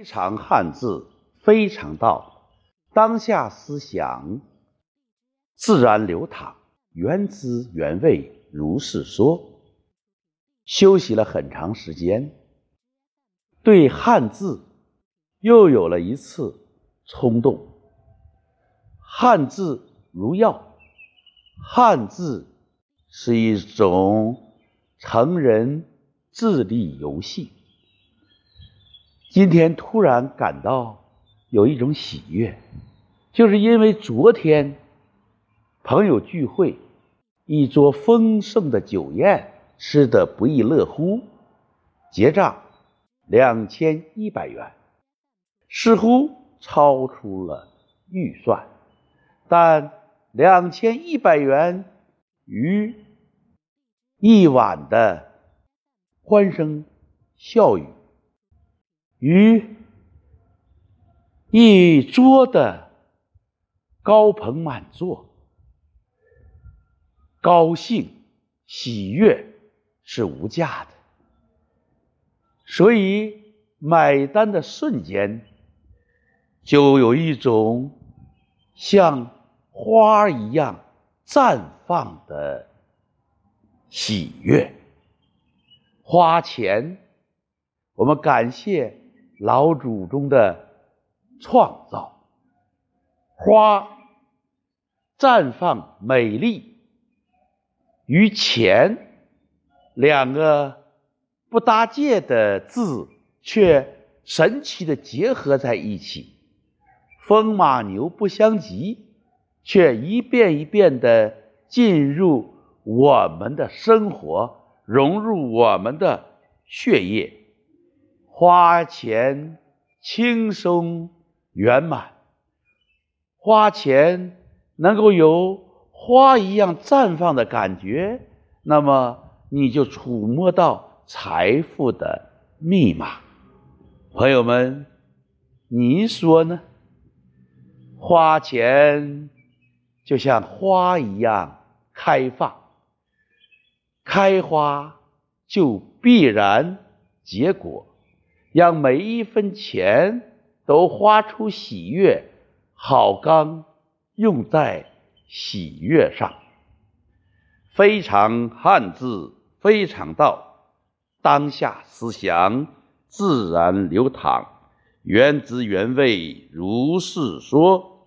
非常汉字，非常道，当下思想自然流淌，原汁原味，如是说。休息了很长时间，对汉字又有了一次冲动。汉字如药，汉字是一种成人智力游戏。今天突然感到有一种喜悦，就是因为昨天朋友聚会，一桌丰盛的酒宴吃得不亦乐乎，结账两千一百元，似乎超出了预算，但两千一百元与一晚的欢声笑语。与一桌的高朋满座，高兴喜悦是无价的，所以买单的瞬间，就有一种像花一样绽放的喜悦。花钱，我们感谢。老祖宗的创造，花绽放美丽与钱两个不搭界的字，却神奇的结合在一起，风马牛不相及，却一遍一遍的进入我们的生活，融入我们的血液。花钱轻松圆满，花钱能够有花一样绽放的感觉，那么你就触摸到财富的密码。朋友们，您说呢？花钱就像花一样开放，开花就必然结果。让每一分钱都花出喜悦，好钢用在喜悦上。非常汉字，非常道，当下思想自然流淌，原汁原味，如是说。